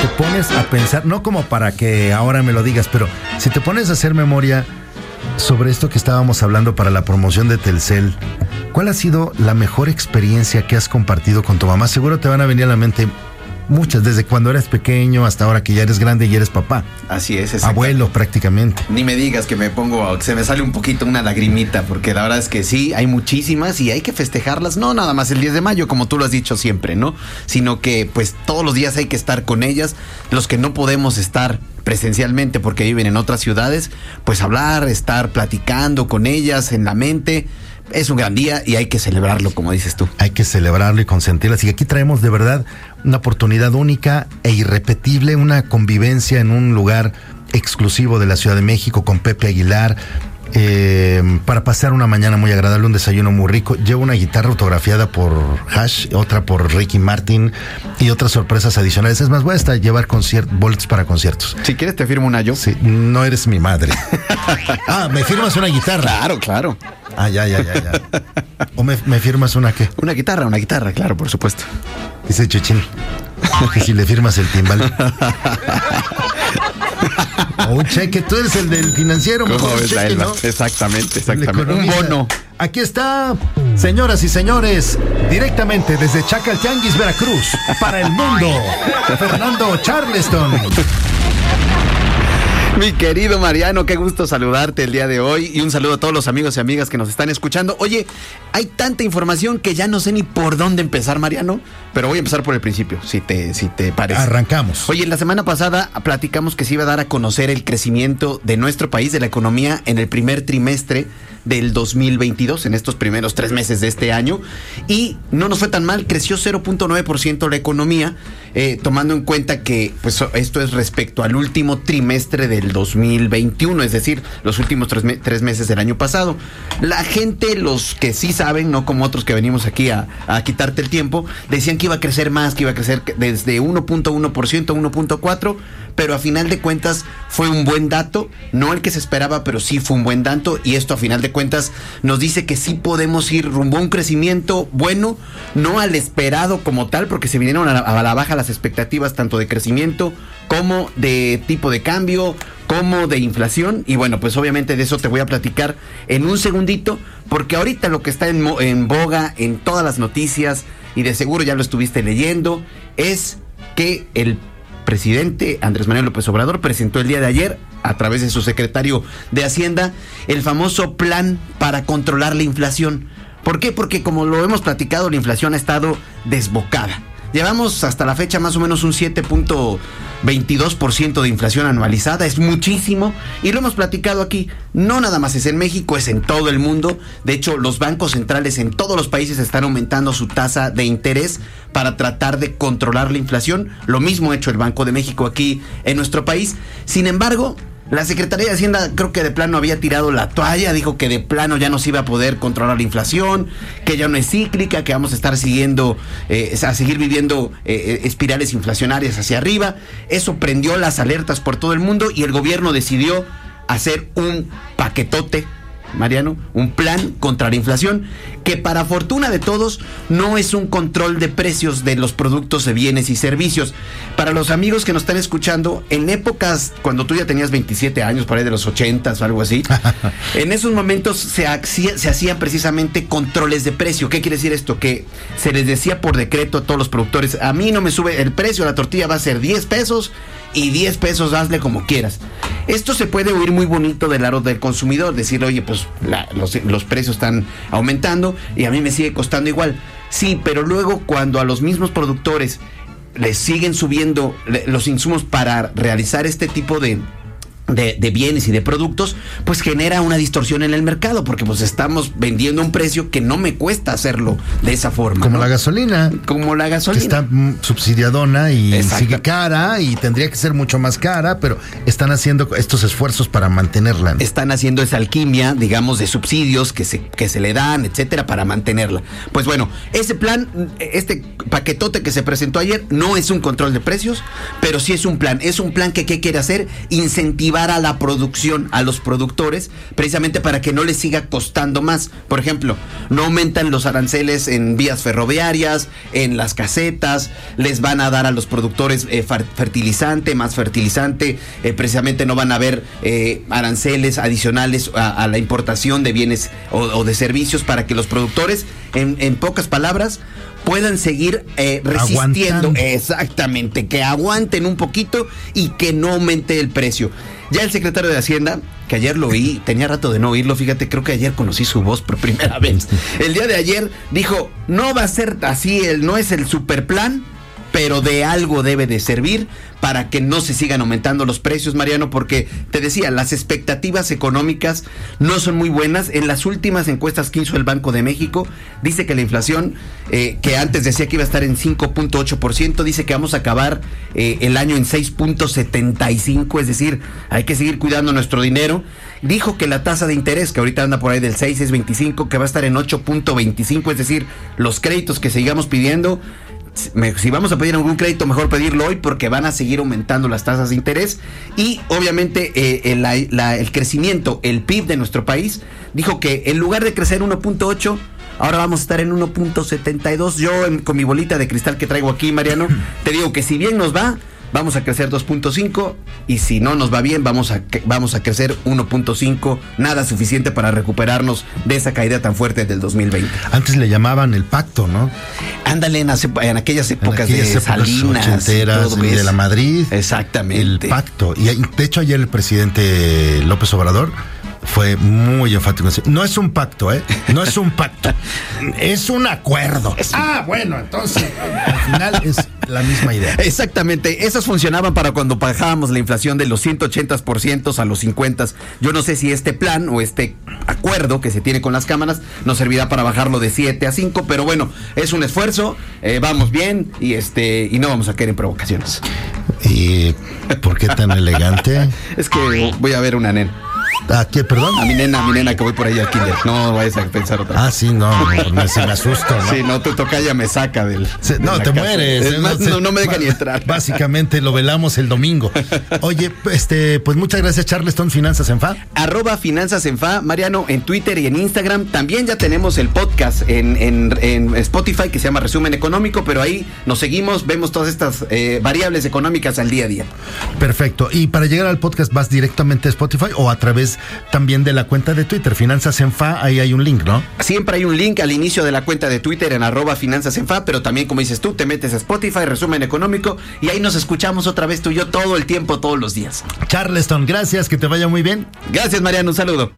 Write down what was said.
te pones a pensar, no como para que ahora me lo digas, pero si te pones a hacer memoria sobre esto que estábamos hablando para la promoción de Telcel, ¿cuál ha sido la mejor experiencia que has compartido con tu mamá? Seguro te van a venir a la mente muchas, desde cuando eres pequeño hasta ahora que ya eres grande y eres papá. Así es, Abuelo prácticamente. Ni me digas que me pongo, se me sale un poquito una lagrimita, porque la verdad es que sí, hay muchísimas y hay que festejarlas, no nada más el 10 de mayo, como tú lo has dicho siempre, ¿no? Sino que pues todos los días hay que estar con ellas, los que no podemos estar presencialmente porque viven en otras ciudades, pues hablar, estar platicando con ellas en la mente es un gran día y hay que celebrarlo, como dices tú. Hay que celebrarlo y consentirlas. Y aquí traemos de verdad una oportunidad única e irrepetible, una convivencia en un lugar exclusivo de la Ciudad de México con Pepe Aguilar. Eh, para pasar una mañana muy agradable, un desayuno muy rico. Llevo una guitarra autografiada por Hash, otra por Ricky Martin y otras sorpresas adicionales. Es más, voy a hasta llevar boletos para conciertos. Si quieres, te firmo una yo. Sí, no eres mi madre. ah, ¿me firmas una guitarra? Claro, claro. Ah, ya, ya, ya, ya. ¿O me, firmas una qué? Una guitarra, una guitarra, claro, por supuesto. Dice Chuchín. Que si le firmas el timbal. o un cheque, tú eres el del financiero. ¿Cómo ves la Exactamente, exactamente. Un bono. Aquí está, señoras y señores, directamente desde Chacaltianguis, Veracruz, para el mundo, Fernando Charleston. Mi querido Mariano, qué gusto saludarte el día de hoy y un saludo a todos los amigos y amigas que nos están escuchando. Oye, hay tanta información que ya no sé ni por dónde empezar, Mariano, pero voy a empezar por el principio, si te, si te parece. Arrancamos. Oye, la semana pasada platicamos que se iba a dar a conocer el crecimiento de nuestro país, de la economía, en el primer trimestre del 2022, en estos primeros tres meses de este año. Y no nos fue tan mal, creció 0.9% la economía, eh, tomando en cuenta que pues, esto es respecto al último trimestre del 2021, es decir, los últimos tres, meses del año pasado. La gente, los que sí saben, no como otros que venimos aquí a, a quitarte el tiempo, decían que iba a crecer más, que iba a crecer desde 1.1% a 1.4%, pero a final de cuentas fue un buen dato, no el que se esperaba, pero sí fue un buen dato y esto a final de cuentas nos dice que sí podemos ir rumbo a un crecimiento bueno, no al esperado como tal, porque se vinieron a la, baja las expectativas tanto de crecimiento como de tipo de cambio, como de inflación. Y bueno, pues obviamente de eso te voy a platicar en un segundito, porque ahorita lo que está en, en boga en todas las noticias, y de seguro ya lo estuviste leyendo, es que el presidente Andrés Manuel López Obrador presentó el día de ayer, a través de su secretario de Hacienda, el famoso plan para controlar la inflación. ¿Por qué? Porque como lo hemos platicado, la inflación ha estado desbocada. Llevamos hasta la fecha más o menos un 7.22% de inflación anualizada, es muchísimo y lo hemos platicado aquí. No nada más es en México, es en todo el mundo. De hecho, los bancos centrales en todos los países están aumentando su tasa de interés para tratar de controlar la inflación. Lo mismo ha hecho el Banco de México aquí en nuestro país. Sin embargo, la Secretaría de Hacienda creo que de plano había tirado la toalla, dijo que de plano ya no se iba a poder controlar la inflación, que ya no es cíclica, que vamos a estar siguiendo, eh, a seguir viviendo eh, eh, espirales inflacionarias hacia arriba. Eso prendió las alertas por todo el mundo y el gobierno decidió hacer un paquetote Mariano, un plan contra la inflación que para fortuna de todos no es un control de precios de los productos de bienes y servicios. Para los amigos que nos están escuchando, en épocas cuando tú ya tenías 27 años, por ahí de los 80 o algo así, en esos momentos se, se hacían precisamente controles de precio. ¿Qué quiere decir esto? Que se les decía por decreto a todos los productores, a mí no me sube el precio, la tortilla va a ser 10 pesos y 10 pesos hazle como quieras. Esto se puede oír muy bonito del lado del consumidor, decir, oye, pues los, precios están aumentando y a mí me sigue costando igual. Sí, pero luego cuando a los mismos productores les siguen subiendo los insumos para realizar este tipo de, de, bienes y de productos, pues genera una distorsión en el mercado, porque pues estamos vendiendo un precio que no me cuesta hacerlo de esa forma. Como la gasolina. Como la gasolina. Que está subsidiadona y sigue cara y tendría que ser mucho más cara, pero están haciendo estos esfuerzos para mantenerla. Están haciendo esa alquimia, digamos, de subsidios que se, que se le dan, etcétera, para mantenerla. Pues bueno, ese plan, este paquetote que se presentó ayer, no es un control de precios, pero sí es un plan. Es un plan que ¿qué quiere hacer? Incentivar a la producción, a los productores, precisamente para que no les siga costando más. Por ejemplo, no aumentan los aranceles en vías ferroviarias, en las casetas, les van a dar a los productores eh, fertilizante, más fertilizante, eh, precisamente no van a haber eh, aranceles adicionales a, la importación de bienes o, de servicios para que los productores, en pocas palabras, puedan seguir eh, resistiendo. Exactamente, que aguanten un poquito y que no aumente el precio. Ya el secretario de Hacienda, que ayer lo oí, tenía rato de no oírlo, fíjate, creo que ayer conocí su voz por primera vez. El día de ayer dijo, no va a ser así, el, no es el super plan, pero de algo debe de servir para que no se sigan aumentando los precios, Mariano, porque te decía, las expectativas económicas no son muy buenas. En las últimas encuestas que hizo el Banco de México, dice que la inflación, eh, que antes decía que iba a estar en 5.8%, dice que vamos a acabar eh, el año en 6.75%, es decir, hay que seguir cuidando nuestro dinero. Dijo que la tasa de interés, que ahorita anda por ahí del 6.25, que va a estar en 8.25, es decir, los créditos que sigamos pidiendo si vamos a pedir algún crédito, mejor pedirlo hoy porque van a seguir aumentando las tasas de interés. Y obviamente eh, el, crecimiento, el PIB de nuestro país, dijo que en lugar de crecer 1.8, ahora vamos a estar en 1.72. Yo con mi bolita de cristal que traigo aquí, Mariano, te digo que si bien nos va, vamos a crecer 2.5 y si no nos va bien vamos a, vamos a crecer 1.5, nada suficiente para recuperarnos de esa caída tan fuerte del 2020. Antes le llamaban el pacto, ¿no? Ándale en, aquellas épocas de Salinas y de la Madrid. Exactamente. El pacto. Y de hecho ayer el presidente López Obrador fue muy enfático. No es un pacto, ¿eh? No es un pacto. es un acuerdo. Ah, bueno, entonces al final es la misma idea. Exactamente. Esas funcionaban para cuando bajábamos la inflación de los 180% a los 50. Yo no sé si este plan o este acuerdo que se tiene con las cámaras nos servirá para bajarlo de 7 a 5, pero bueno, es un esfuerzo, eh, vamos bien y este y no vamos a caer en provocaciones. ¿Y por qué tan elegante? es que voy a ver una nena. ¿A qué, perdón? A mi nena, a mi nena que voy por ahí al kinder. No vayas a pensar otra vez. Ah, sí, no, me, me asusto, ¿no? Sí, no, tu ya me saca del. no, te mueres. no, no, me deja ni entrar. Básicamente lo velamos el domingo. Oye, este, pues muchas gracias, Charleston Finanzas en Fa. Arroba Finanzas en Fa, Mariano, en Twitter y en Instagram. También ya tenemos el podcast en, en, Spotify que se llama Resumen Económico, pero ahí nos seguimos, vemos todas estas eh, variables económicas al día a día. Perfecto. Y para llegar al podcast, ¿vas directamente a Spotify o a través también de la cuenta de Twitter, Finanzas en Fa, ahí hay un link, ¿no? Siempre hay un link al inicio de la cuenta de Twitter en arroba Finanzas en Fa, pero también como dices tú, te metes a Spotify, resumen económico, y ahí nos escuchamos otra vez tú y yo todo el tiempo, todos los días. Charleston, gracias, que te vaya muy bien. Gracias, Mariano, un saludo.